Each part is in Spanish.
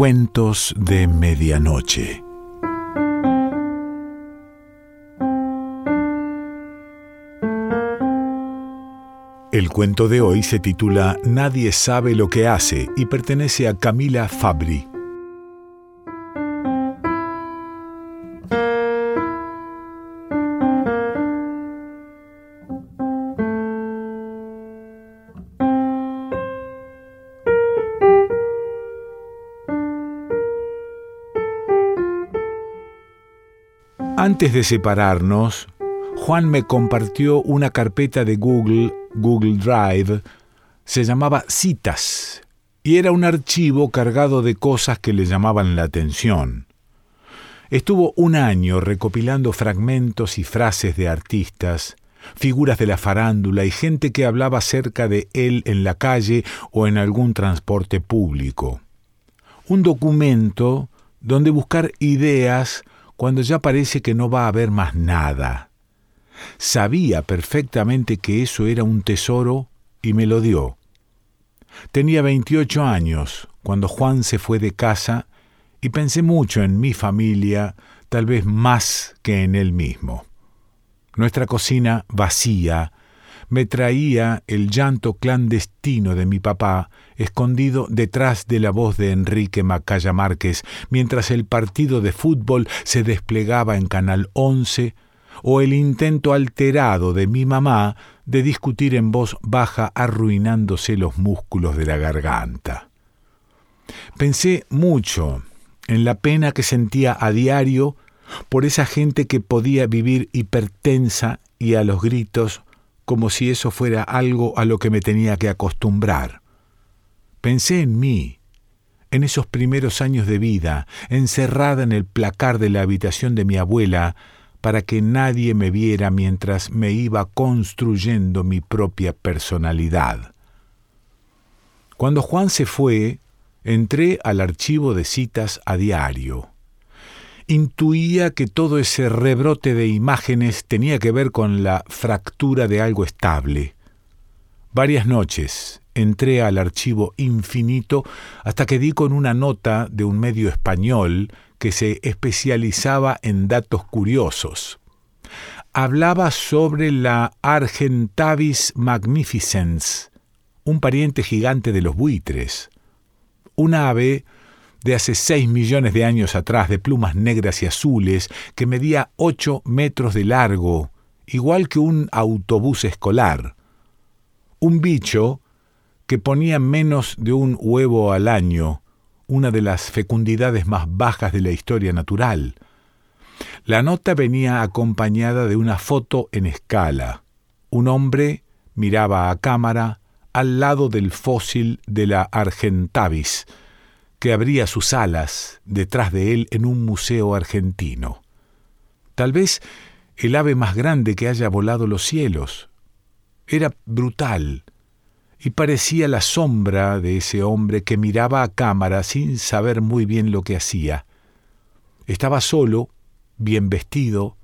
Cuentos de Medianoche. El cuento de hoy se titula Nadie sabe lo que hace y pertenece a Camila Fabri. Antes de separarnos, Juan me compartió una carpeta de Google, Google Drive, se llamaba Citas, y era un archivo cargado de cosas que le llamaban la atención. Estuvo un año recopilando fragmentos y frases de artistas, figuras de la farándula y gente que hablaba acerca de él en la calle o en algún transporte público. Un documento donde buscar ideas cuando ya parece que no va a haber más nada. Sabía perfectamente que eso era un tesoro y me lo dio. Tenía 28 años cuando Juan se fue de casa y pensé mucho en mi familia, tal vez más que en él mismo. Nuestra cocina vacía me traía el llanto clandestino de mi papá, escondido detrás de la voz de Enrique Macaya Márquez, mientras el partido de fútbol se desplegaba en Canal 11, o el intento alterado de mi mamá de discutir en voz baja arruinándose los músculos de la garganta. Pensé mucho en la pena que sentía a diario por esa gente que podía vivir hipertensa y a los gritos como si eso fuera algo a lo que me tenía que acostumbrar. Pensé en mí, en esos primeros años de vida, encerrada en el placar de la habitación de mi abuela, para que nadie me viera mientras me iba construyendo mi propia personalidad. Cuando Juan se fue, entré al archivo de citas a diario intuía que todo ese rebrote de imágenes tenía que ver con la fractura de algo estable. Varias noches entré al archivo infinito hasta que di con una nota de un medio español que se especializaba en datos curiosos. Hablaba sobre la Argentavis magnificens, un pariente gigante de los buitres, una ave de hace seis millones de años atrás, de plumas negras y azules, que medía ocho metros de largo, igual que un autobús escolar. Un bicho que ponía menos de un huevo al año, una de las fecundidades más bajas de la historia natural. La nota venía acompañada de una foto en escala. Un hombre miraba a cámara al lado del fósil de la Argentavis, que abría sus alas detrás de él en un museo argentino. Tal vez el ave más grande que haya volado los cielos. Era brutal y parecía la sombra de ese hombre que miraba a cámara sin saber muy bien lo que hacía. Estaba solo, bien vestido,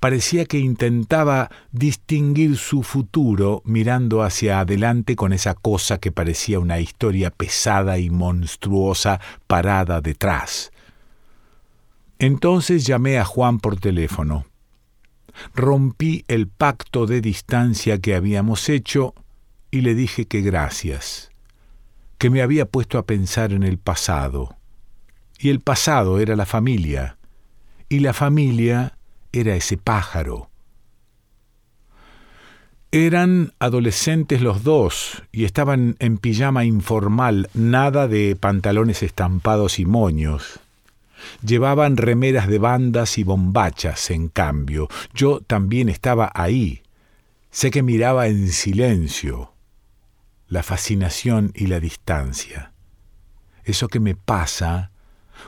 Parecía que intentaba distinguir su futuro mirando hacia adelante con esa cosa que parecía una historia pesada y monstruosa parada detrás. Entonces llamé a Juan por teléfono. Rompí el pacto de distancia que habíamos hecho y le dije que gracias, que me había puesto a pensar en el pasado. Y el pasado era la familia, y la familia era ese pájaro. Eran adolescentes los dos y estaban en pijama informal, nada de pantalones estampados y moños. Llevaban remeras de bandas y bombachas, en cambio. Yo también estaba ahí. Sé que miraba en silencio la fascinación y la distancia. Eso que me pasa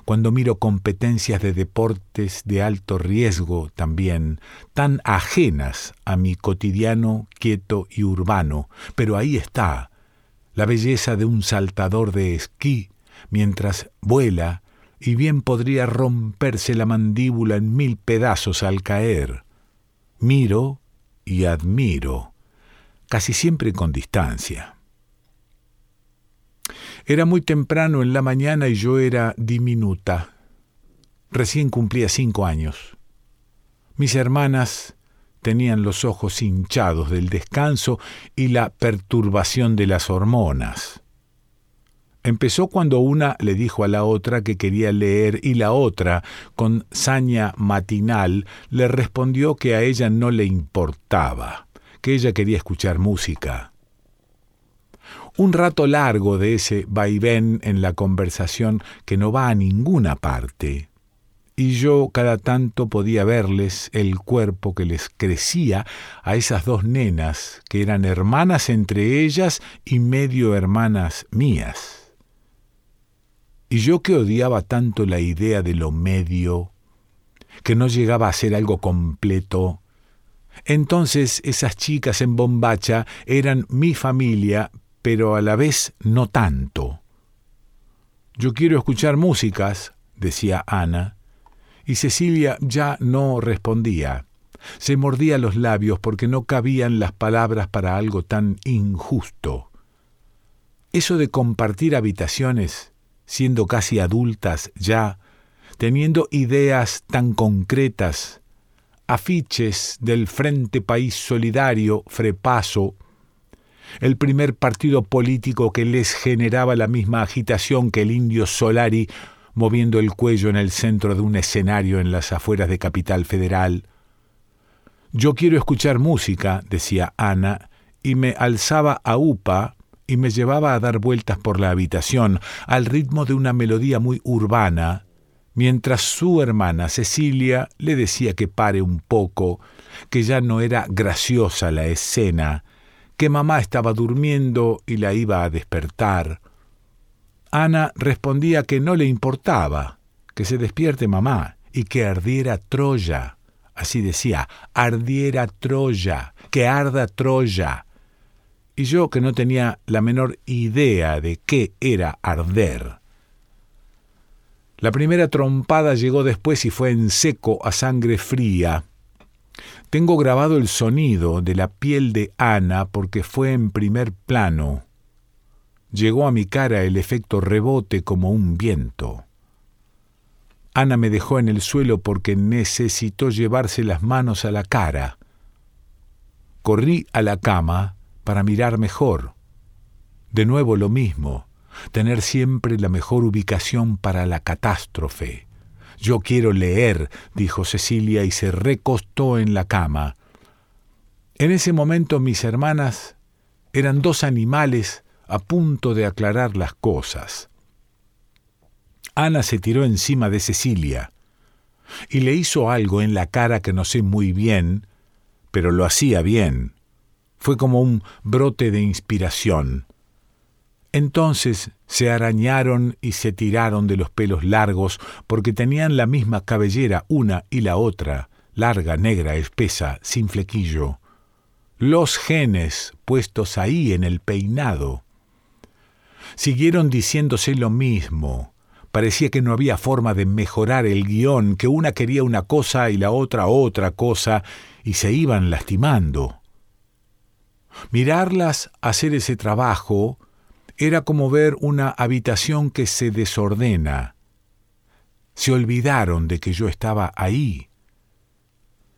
cuando miro competencias de deportes de alto riesgo también, tan ajenas a mi cotidiano quieto y urbano, pero ahí está la belleza de un saltador de esquí mientras vuela y bien podría romperse la mandíbula en mil pedazos al caer. Miro y admiro, casi siempre con distancia. Era muy temprano en la mañana y yo era diminuta. Recién cumplía cinco años. Mis hermanas tenían los ojos hinchados del descanso y la perturbación de las hormonas. Empezó cuando una le dijo a la otra que quería leer y la otra, con saña matinal, le respondió que a ella no le importaba, que ella quería escuchar música. Un rato largo de ese vaivén en la conversación que no va a ninguna parte y yo cada tanto podía verles el cuerpo que les crecía a esas dos nenas, que eran hermanas entre ellas y medio hermanas mías. Y yo que odiaba tanto la idea de lo medio, que no llegaba a ser algo completo, entonces esas chicas en bombacha eran mi familia, pero a la vez no tanto. Yo quiero escuchar músicas, decía Ana, y Cecilia ya no respondía. Se mordía los labios porque no cabían las palabras para algo tan injusto. Eso de compartir habitaciones, siendo casi adultas ya, teniendo ideas tan concretas, afiches del Frente País Solidario, Frepaso, el primer partido político que les generaba la misma agitación que el indio Solari moviendo el cuello en el centro de un escenario en las afueras de Capital Federal. Yo quiero escuchar música, decía Ana, y me alzaba a upa y me llevaba a dar vueltas por la habitación al ritmo de una melodía muy urbana, mientras su hermana Cecilia le decía que pare un poco, que ya no era graciosa la escena, que mamá estaba durmiendo y la iba a despertar, Ana respondía que no le importaba, que se despierte mamá y que ardiera Troya. Así decía, ardiera Troya, que arda Troya. Y yo que no tenía la menor idea de qué era arder. La primera trompada llegó después y fue en seco a sangre fría. Tengo grabado el sonido de la piel de Ana porque fue en primer plano Llegó a mi cara el efecto rebote como un viento. Ana me dejó en el suelo porque necesitó llevarse las manos a la cara. Corrí a la cama para mirar mejor. De nuevo lo mismo, tener siempre la mejor ubicación para la catástrofe. Yo quiero leer, dijo Cecilia y se recostó en la cama. En ese momento mis hermanas eran dos animales a punto de aclarar las cosas. Ana se tiró encima de Cecilia y le hizo algo en la cara que no sé muy bien, pero lo hacía bien. Fue como un brote de inspiración. Entonces se arañaron y se tiraron de los pelos largos porque tenían la misma cabellera una y la otra, larga, negra, espesa, sin flequillo. Los genes puestos ahí en el peinado. Siguieron diciéndose lo mismo. Parecía que no había forma de mejorar el guion, que una quería una cosa y la otra otra cosa, y se iban lastimando. Mirarlas hacer ese trabajo era como ver una habitación que se desordena. Se olvidaron de que yo estaba ahí.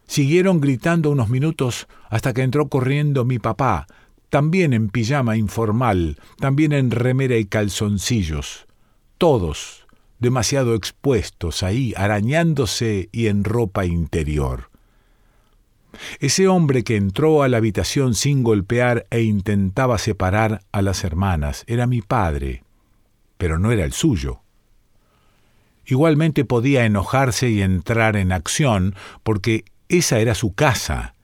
Siguieron gritando unos minutos hasta que entró corriendo mi papá, también en pijama informal, también en remera y calzoncillos, todos demasiado expuestos ahí, arañándose y en ropa interior. Ese hombre que entró a la habitación sin golpear e intentaba separar a las hermanas era mi padre, pero no era el suyo. Igualmente podía enojarse y entrar en acción, porque esa era su casa,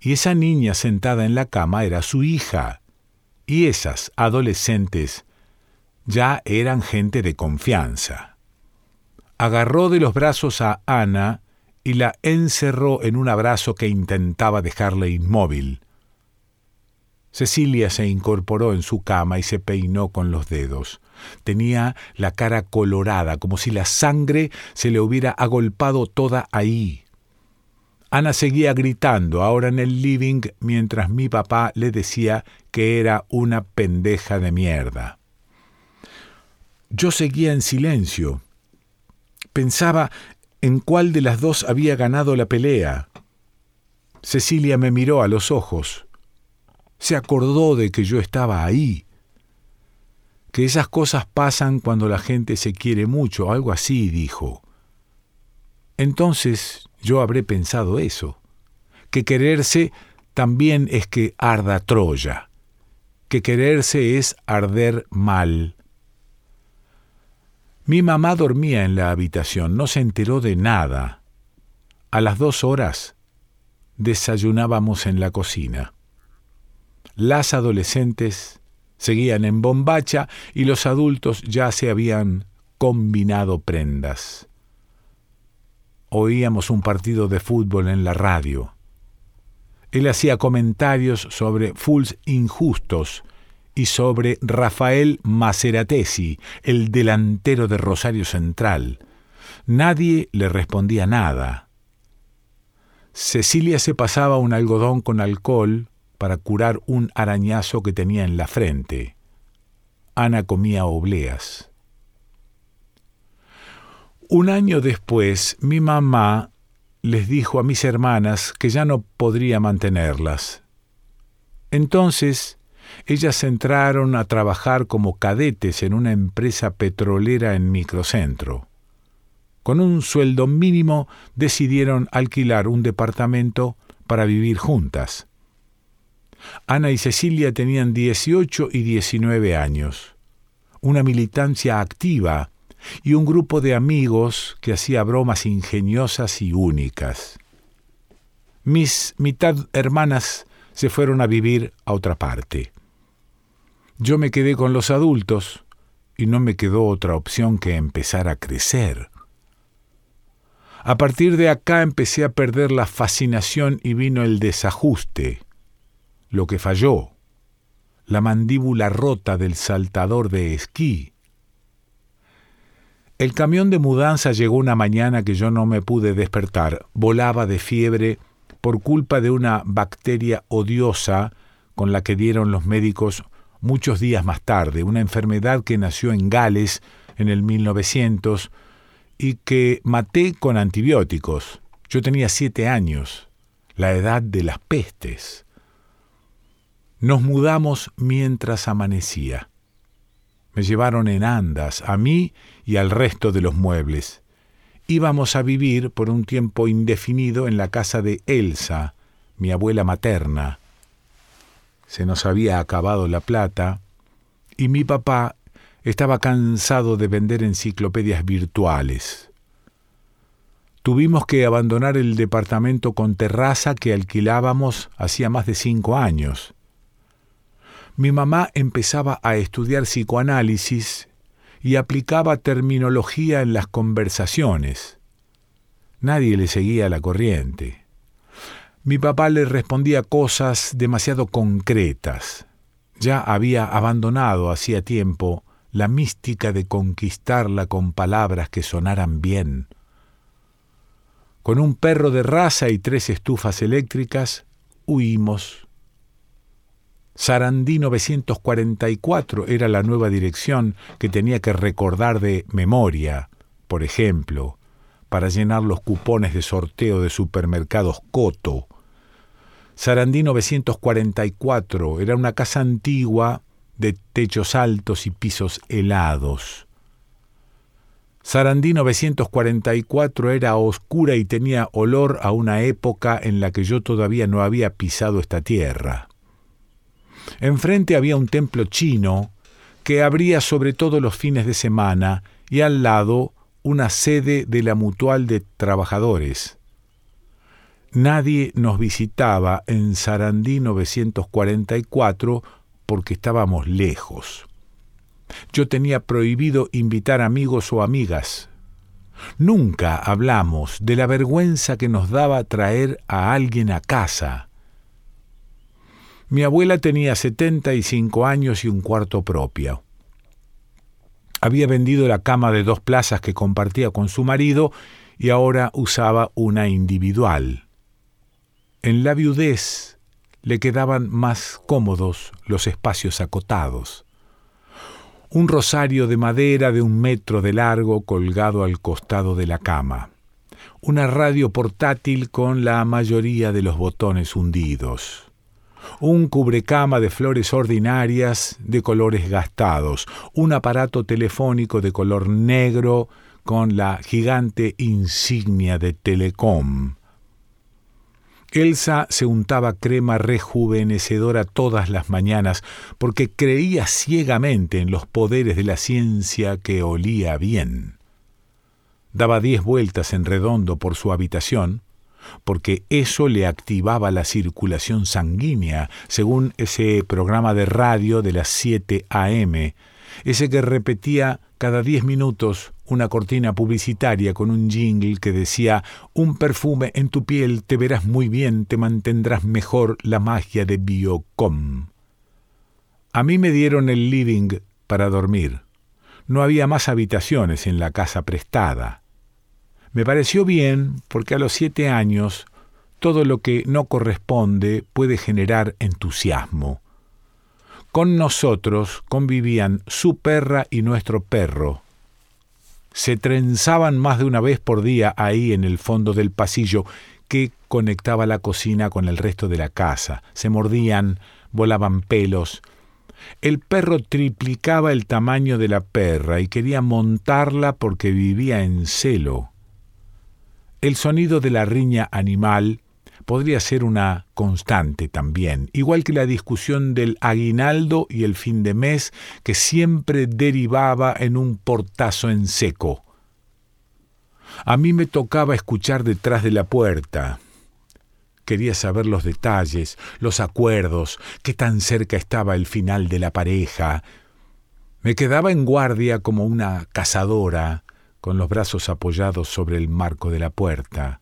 y esa niña sentada en la cama era su hija, y esas adolescentes ya eran gente de confianza. Agarró de los brazos a Ana y la encerró en un abrazo que intentaba dejarle inmóvil. Cecilia se incorporó en su cama y se peinó con los dedos. Tenía la cara colorada, como si la sangre se le hubiera agolpado toda ahí, Ana seguía gritando, ahora en el living, mientras mi papá le decía que era una pendeja de mierda. Yo seguía en silencio. Pensaba en cuál de las dos había ganado la pelea. Cecilia me miró a los ojos. Se acordó de que yo estaba ahí. Que esas cosas pasan cuando la gente se quiere mucho, algo así, dijo. Entonces yo habré pensado eso, que quererse también es que arda Troya, que quererse es arder mal. Mi mamá dormía en la habitación, no se enteró de nada. A las dos horas desayunábamos en la cocina. Las adolescentes seguían en bombacha y los adultos ya se habían combinado prendas. Oíamos un partido de fútbol en la radio. Él hacía comentarios sobre Fools injustos y sobre Rafael Maceratesi, el delantero de Rosario Central. Nadie le respondía nada. Cecilia se pasaba un algodón con alcohol para curar un arañazo que tenía en la frente. Ana comía obleas. Un año después, mi mamá les dijo a mis hermanas que ya no podría mantenerlas. Entonces, ellas entraron a trabajar como cadetes en una empresa petrolera en microcentro. Con un sueldo mínimo decidieron alquilar un departamento para vivir juntas. Ana y Cecilia tenían 18 y 19 años, una militancia activa y un grupo de amigos que hacía bromas ingeniosas y únicas. Mis mitad hermanas se fueron a vivir a otra parte. Yo me quedé con los adultos y no me quedó otra opción que empezar a crecer. A partir de acá empecé a perder la fascinación y vino el desajuste, lo que falló, la mandíbula rota del saltador de esquí, el camión de mudanza llegó una mañana que yo no me pude despertar. Volaba de fiebre por culpa de una bacteria odiosa con la que dieron los médicos muchos días más tarde, una enfermedad que nació en Gales en el 1900 y que maté con antibióticos. Yo tenía siete años, la edad de las pestes. Nos mudamos mientras amanecía. Me llevaron en andas, a mí y al resto de los muebles. Íbamos a vivir por un tiempo indefinido en la casa de Elsa, mi abuela materna. Se nos había acabado la plata y mi papá estaba cansado de vender enciclopedias virtuales. Tuvimos que abandonar el departamento con terraza que alquilábamos hacía más de cinco años mi mamá empezaba a estudiar psicoanálisis y aplicaba terminología en las conversaciones. Nadie le seguía la corriente. Mi papá le respondía cosas demasiado concretas. Ya había abandonado hacía tiempo la mística de conquistarla con palabras que sonaran bien. Con un perro de raza y tres estufas eléctricas, huimos Sarandí 944 era la nueva dirección que tenía que recordar de memoria, por ejemplo, para llenar los cupones de sorteo de supermercados Coto. Sarandí 944 era una casa antigua de techos altos y pisos helados. Sarandí 944 era oscura y tenía olor a una época en la que yo todavía no había pisado esta tierra. Enfrente había un templo chino que abría sobre todo los fines de semana y al lado una sede de la Mutual de Trabajadores. Nadie nos visitaba en Sarandí 944 porque estábamos lejos. Yo tenía prohibido invitar amigos o amigas. Nunca hablamos de la vergüenza que nos daba traer a alguien a casa mi abuela tenía 75 años y un cuarto propio. Había vendido la cama de dos plazas que compartía con su marido y ahora usaba una individual. En la viudez le quedaban más cómodos los espacios acotados. un rosario de madera de un metro de largo colgado al costado de la cama, una radio portátil con la mayoría de los botones hundidos, un cubrecama de flores ordinarias de colores gastados, un aparato telefónico de color negro con la gigante insignia de Telecom, Elsa se untaba crema rejuvenecedora todas las mañanas porque creía ciegamente en los poderes de la ciencia que olía bien. Daba diez vueltas en redondo por su habitación, porque eso le activaba la circulación sanguínea, según ese programa de radio de las 7 a.m., ese que repetía cada diez minutos una cortina publicitaria con un jingle que decía Un perfume en tu piel, te verás muy bien, te mantendrás mejor la magia de Biocom. A mí me dieron el living para dormir. No había más habitaciones en la casa prestada. Me pareció bien porque a los siete años todo lo que no corresponde puede generar entusiasmo. Con nosotros convivían su perra y nuestro perro, se trenzaban más de una vez por día ahí en el fondo del pasillo que conectaba la cocina con el resto de la casa. Se mordían, volaban pelos. El perro triplicaba el tamaño de la perra y quería montarla porque vivía en celo. El sonido de la riña animal podría ser una constante también, igual que la discusión del aguinaldo y el fin de mes que siempre derivaba en un portazo en seco. A mí me tocaba escuchar detrás de la puerta. Quería saber los detalles, los acuerdos, qué tan cerca estaba el final de la pareja. Me quedaba en guardia como una cazadora, con los brazos apoyados sobre el marco de la puerta.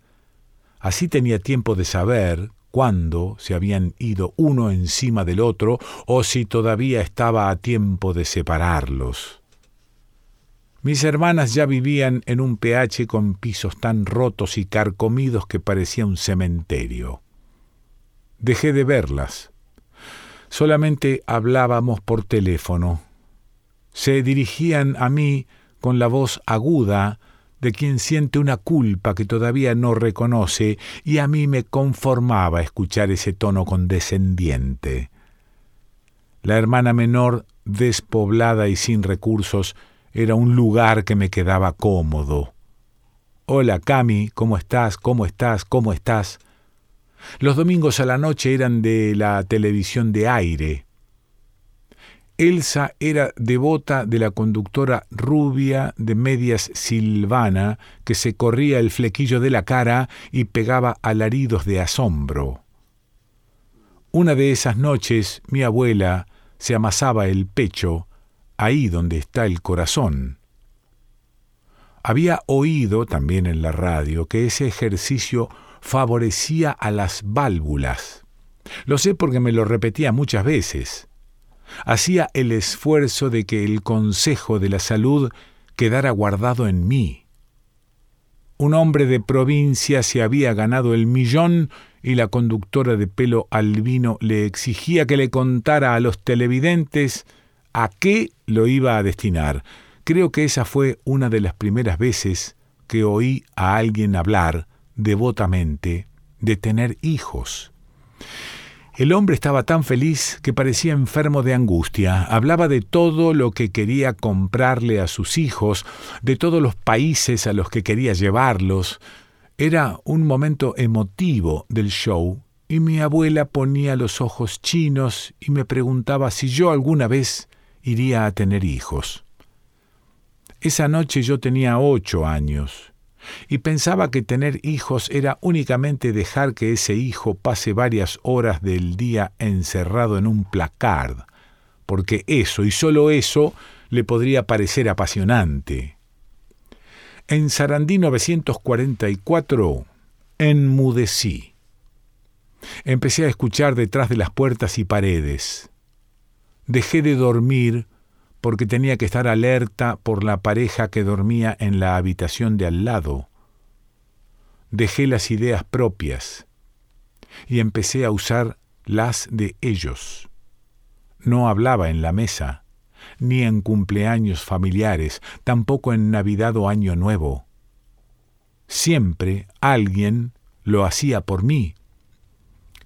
Así tenía tiempo de saber cuándo se habían ido uno encima del otro o si todavía estaba a tiempo de separarlos. Mis hermanas ya vivían en un PH con pisos tan rotos y carcomidos que parecía un cementerio. Dejé de verlas. Solamente hablábamos por teléfono. Se dirigían a mí con la voz aguda de quien siente una culpa que todavía no reconoce, y a mí me conformaba escuchar ese tono condescendiente. La hermana menor, despoblada y sin recursos, era un lugar que me quedaba cómodo. Hola, Cami, ¿cómo estás? ¿Cómo estás? ¿Cómo estás? Los domingos a la noche eran de la televisión de aire. Elsa era devota de la conductora rubia de medias silvana que se corría el flequillo de la cara y pegaba alaridos de asombro. Una de esas noches mi abuela se amasaba el pecho, ahí donde está el corazón. Había oído también en la radio que ese ejercicio favorecía a las válvulas. Lo sé porque me lo repetía muchas veces hacía el esfuerzo de que el consejo de la salud quedara guardado en mí. Un hombre de provincia se había ganado el millón y la conductora de pelo albino le exigía que le contara a los televidentes a qué lo iba a destinar. Creo que esa fue una de las primeras veces que oí a alguien hablar devotamente de tener hijos. El hombre estaba tan feliz que parecía enfermo de angustia. Hablaba de todo lo que quería comprarle a sus hijos, de todos los países a los que quería llevarlos. Era un momento emotivo del show y mi abuela ponía los ojos chinos y me preguntaba si yo alguna vez iría a tener hijos. Esa noche yo tenía ocho años y pensaba que tener hijos era únicamente dejar que ese hijo pase varias horas del día encerrado en un placard, porque eso y sólo eso le podría parecer apasionante. En Sarandí 944 enmudecí. Empecé a escuchar detrás de las puertas y paredes. Dejé de dormir porque tenía que estar alerta por la pareja que dormía en la habitación de al lado. Dejé las ideas propias y empecé a usar las de ellos. No hablaba en la mesa, ni en cumpleaños familiares, tampoco en Navidad o Año Nuevo. Siempre alguien lo hacía por mí.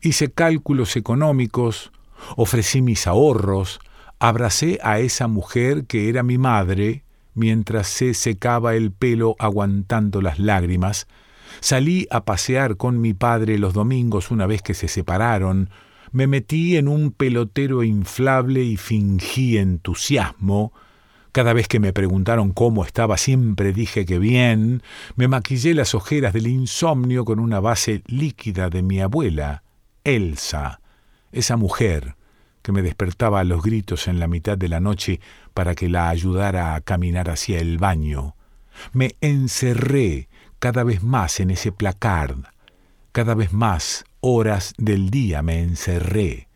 Hice cálculos económicos, ofrecí mis ahorros, abracé a esa mujer que era mi madre, mientras se secaba el pelo aguantando las lágrimas, salí a pasear con mi padre los domingos una vez que se separaron, me metí en un pelotero inflable y fingí entusiasmo, cada vez que me preguntaron cómo estaba, siempre dije que bien. Me maquillé las ojeras del insomnio con una base líquida de mi abuela, Elsa, esa mujer que me despertaba a los gritos en la mitad de la noche para que la ayudara a caminar hacia el baño. Me encerré cada vez más en ese placard, cada vez más horas del día me encerré.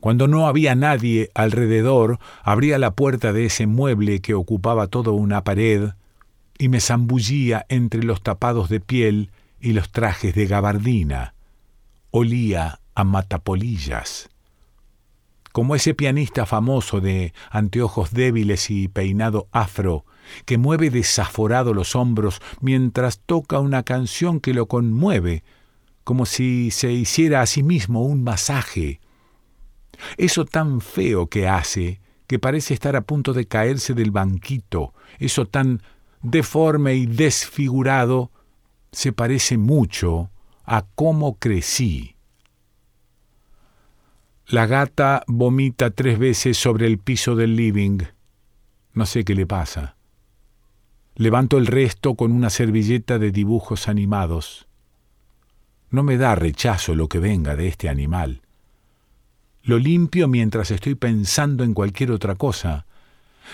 Cuando no había nadie alrededor, abría la puerta de ese mueble que ocupaba toda una pared y me zambullía entre los tapados de piel y los trajes de gabardina. Olía a matapolillas como ese pianista famoso de anteojos débiles y peinado afro, que mueve desaforado los hombros mientras toca una canción que lo conmueve, como si se hiciera a sí mismo un masaje. Eso tan feo que hace, que parece estar a punto de caerse del banquito, eso tan deforme y desfigurado, se parece mucho a cómo crecí. La gata vomita tres veces sobre el piso del living. No sé qué le pasa. Levanto el resto con una servilleta de dibujos animados. No me da rechazo lo que venga de este animal. Lo limpio mientras estoy pensando en cualquier otra cosa.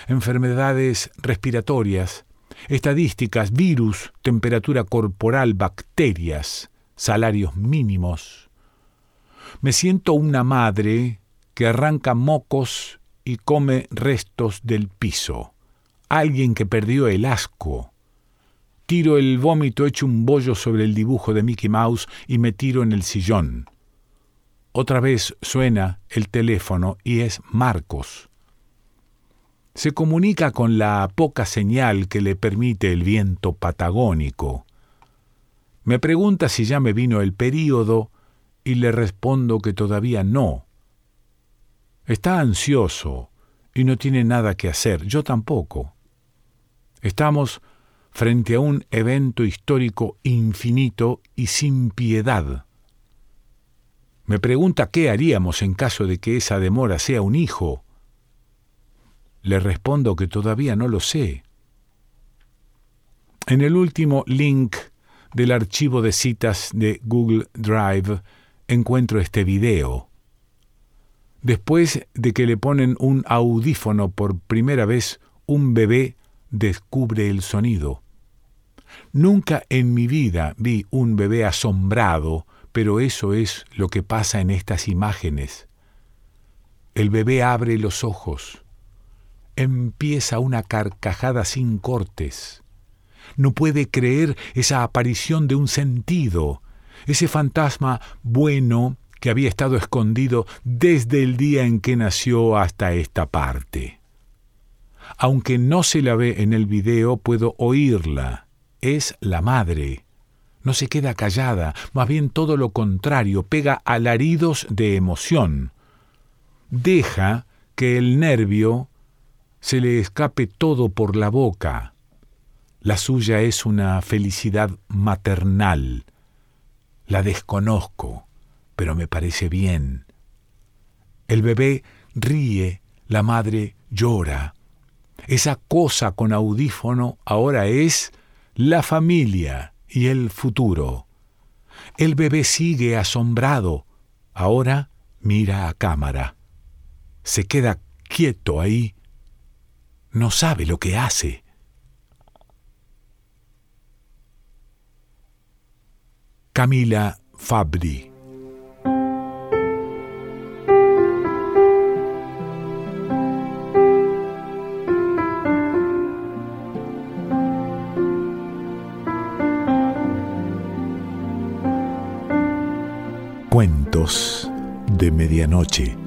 Enfermedades respiratorias, estadísticas, virus, temperatura corporal, bacterias, salarios mínimos me siento una madre que arranca mocos y come restos del piso. Alguien que perdió el asco. Tiro el vómito hecho un bollo sobre el dibujo de Mickey Mouse y me tiro en el sillón. Otra vez suena el teléfono y es Marcos. Se comunica con la poca señal que le permite el viento patagónico. Me pregunta si ya me vino el período y le respondo que todavía no. Está ansioso y no tiene nada que hacer, yo tampoco. Estamos frente a un evento histórico infinito y sin piedad. Me pregunta qué haríamos en caso de que esa demora sea un hijo. Le respondo que todavía no lo sé. En el último link del archivo de citas de Google Drive encuentro este video. Después de que le ponen un audífono por primera vez, un bebé descubre el sonido. Nunca en mi vida vi un bebé asombrado, pero eso es lo que pasa en estas imágenes. El bebé abre los ojos. Empieza una carcajada sin cortes. No puede creer esa aparición de un sentido, ese fantasma bueno que había estado escondido desde el día en que nació hasta esta parte. Aunque no se la ve en el video, puedo oírla. Es la madre. No se queda callada, más bien todo lo contrario, pega alaridos de emoción. Deja que el nervio se le escape todo por la boca. La suya es una felicidad maternal, la desconozco, pero me parece bien. El bebé ríe, la madre llora. Esa cosa con audífono ahora es la familia y el futuro. El bebé sigue asombrado, ahora mira a cámara. Se queda quieto ahí, no sabe lo que hace. Camila Fabri. Cuentos de Medianoche.